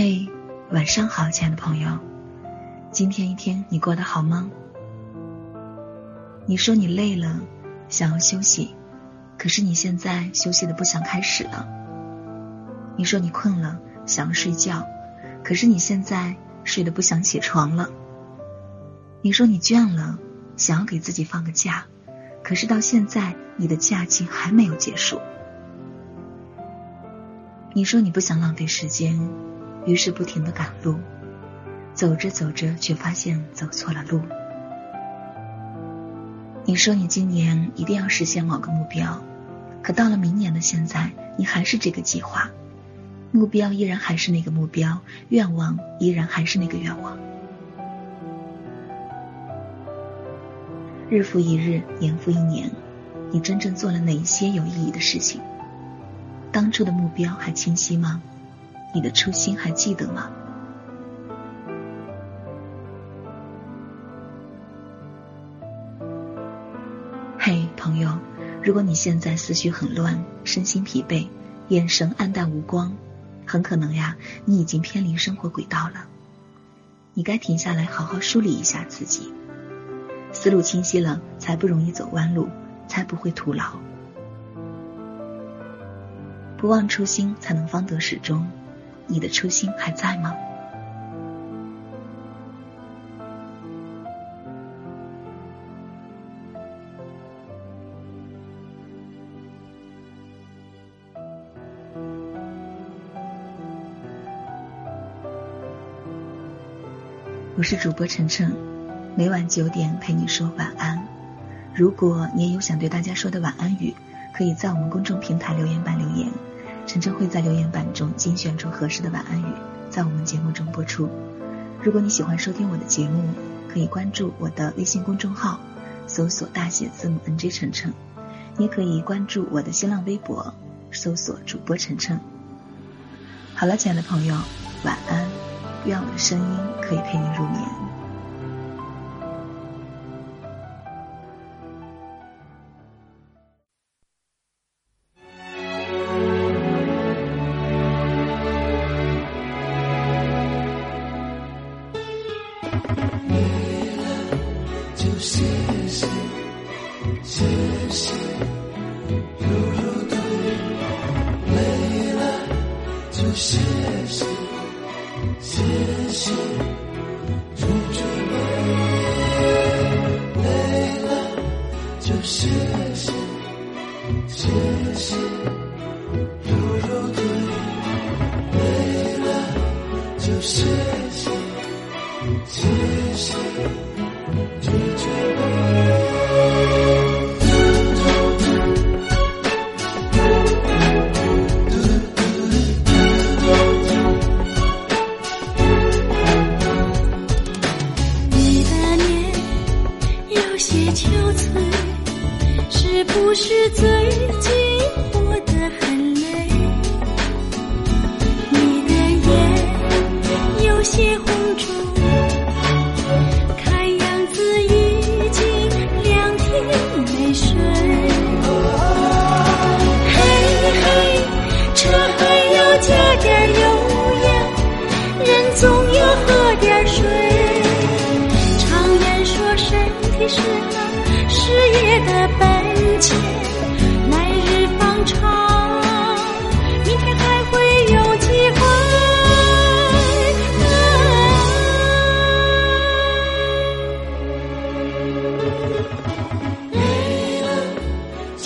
嘿，晚上好，亲爱的朋友，今天一天你过得好吗？你说你累了，想要休息，可是你现在休息的不想开始了。你说你困了，想要睡觉，可是你现在睡得不想起床了。你说你倦了，想要给自己放个假，可是到现在你的假期还没有结束。你说你不想浪费时间。于是不停的赶路，走着走着，却发现走错了路。你说你今年一定要实现某个目标，可到了明年的现在，你还是这个计划，目标依然还是那个目标，愿望依然还是那个愿望。日复一日，年复一年，你真正做了哪些有意义的事情？当初的目标还清晰吗？你的初心还记得吗？嘿，朋友，如果你现在思绪很乱，身心疲惫，眼神黯淡无光，很可能呀，你已经偏离生活轨道了。你该停下来，好好梳理一下自己，思路清晰了，才不容易走弯路，才不会徒劳。不忘初心，才能方得始终。你的初心还在吗？我是主播晨晨，每晚九点陪你说晚安。如果你也有想对大家说的晚安语，可以在我们公众平台留言板留言。晨晨会在留言板中精选出合适的晚安语，在我们节目中播出。如果你喜欢收听我的节目，可以关注我的微信公众号，搜索大写字母 NJ 晨晨。也可以关注我的新浪微博，搜索主播晨晨。好了，亲爱的朋友，晚安，愿我的声音可以陪你入眠。谢谢谢谢有入土累了就歇息歇息有些憔悴，是不是最近过得很累？你的眼有些红肿。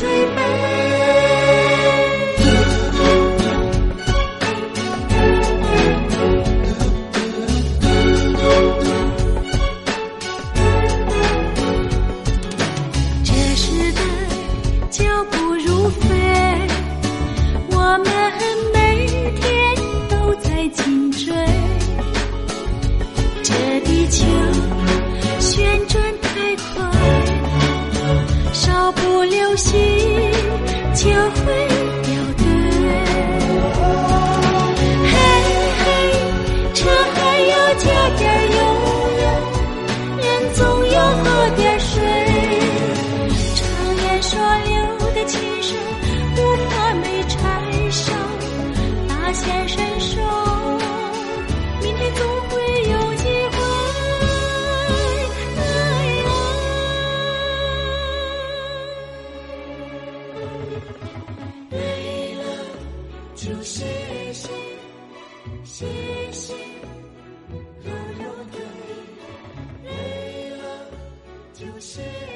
最美这时代脚步如飞。我们每天都在紧追。这地球旋转太快稍不留心。就会 share.